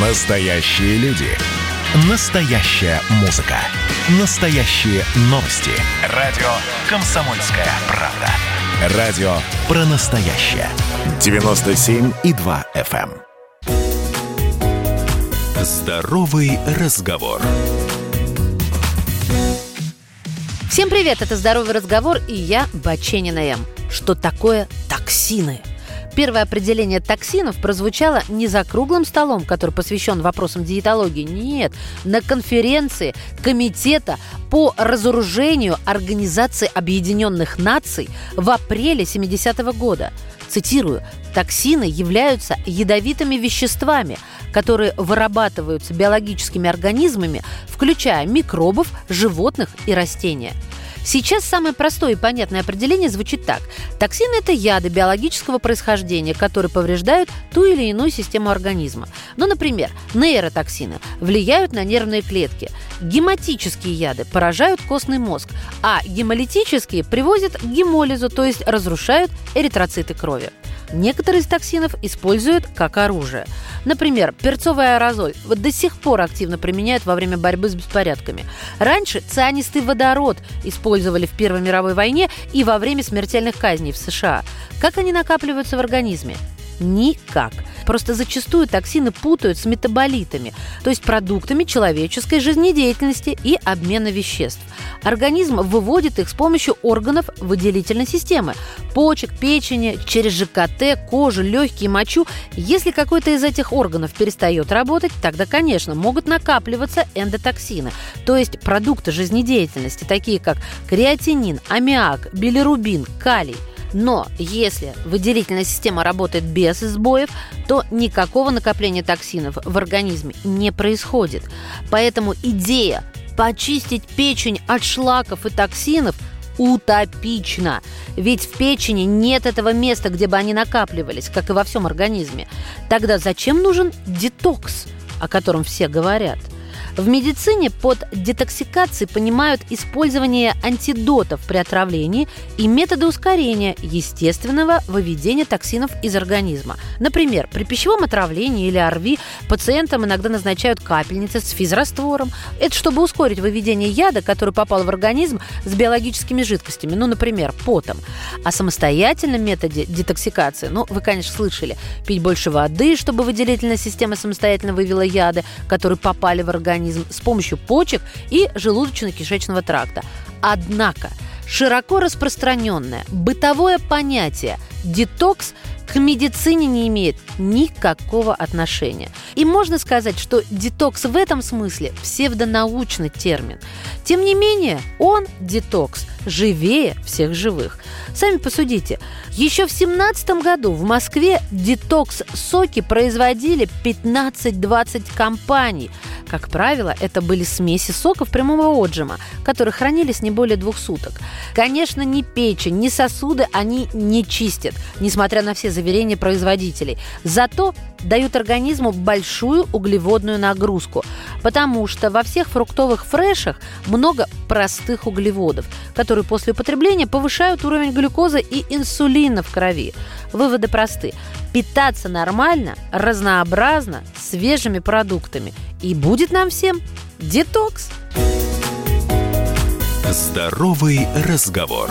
Настоящие люди. Настоящая музыка. Настоящие новости. Радио «Комсомольская правда». Радио про настоящее. 97,2 FM. эм. Здоровый разговор. Всем привет, это «Здоровый разговор» и я, Баченина М. Что такое токсины? Первое определение токсинов прозвучало не за круглым столом, который посвящен вопросам диетологии, нет, на конференции Комитета по разоружению Организации Объединенных Наций в апреле 70-го года. Цитирую, «Токсины являются ядовитыми веществами, которые вырабатываются биологическими организмами, включая микробов, животных и растения». Сейчас самое простое и понятное определение звучит так. Токсины – это яды биологического происхождения, которые повреждают ту или иную систему организма. Ну, например, нейротоксины влияют на нервные клетки. Гематические яды поражают костный мозг, а гемолитические приводят к гемолизу, то есть разрушают эритроциты крови. Некоторые из токсинов используют как оружие. Например, перцовый аэрозоль вот до сих пор активно применяют во время борьбы с беспорядками. Раньше цианистый водород использовали в Первой мировой войне и во время смертельных казней в США. Как они накапливаются в организме? Никак. Просто зачастую токсины путают с метаболитами, то есть продуктами человеческой жизнедеятельности и обмена веществ. Организм выводит их с помощью органов выделительной системы – почек, печени, через ЖКТ, кожу, легкие, мочу. Если какой-то из этих органов перестает работать, тогда, конечно, могут накапливаться эндотоксины, то есть продукты жизнедеятельности, такие как креатинин, аммиак, билирубин, калий – но если выделительная система работает без сбоев, то никакого накопления токсинов в организме не происходит. Поэтому идея почистить печень от шлаков и токсинов утопично. Ведь в печени нет этого места, где бы они накапливались, как и во всем организме. Тогда зачем нужен детокс, о котором все говорят – в медицине под детоксикацией понимают использование антидотов при отравлении и методы ускорения естественного выведения токсинов из организма. Например, при пищевом отравлении или ОРВИ пациентам иногда назначают капельницы с физраствором. Это чтобы ускорить выведение яда, который попал в организм с биологическими жидкостями, ну, например, потом. О самостоятельном методе детоксикации, ну, вы, конечно, слышали, пить больше воды, чтобы выделительная система самостоятельно вывела яды, которые попали в организм, организм с помощью почек и желудочно-кишечного тракта. Однако широко распространенное бытовое понятие детокс к медицине не имеет никакого отношения. И можно сказать, что детокс в этом смысле псевдонаучный термин. Тем не менее, он, детокс, живее всех живых. Сами посудите, еще в 17 году в Москве детокс-соки производили 15-20 компаний – как правило, это были смеси соков прямого отжима, которые хранились не более двух суток. Конечно, ни печень, ни сосуды они не чистят, несмотря на все заверения производителей. Зато дают организму большую углеводную нагрузку, потому что во всех фруктовых фрешах много простых углеводов, которые после употребления повышают уровень глюкозы и инсулина в крови. Выводы просты. Питаться нормально, разнообразно, свежими продуктами. И будет нам всем детокс. Здоровый разговор.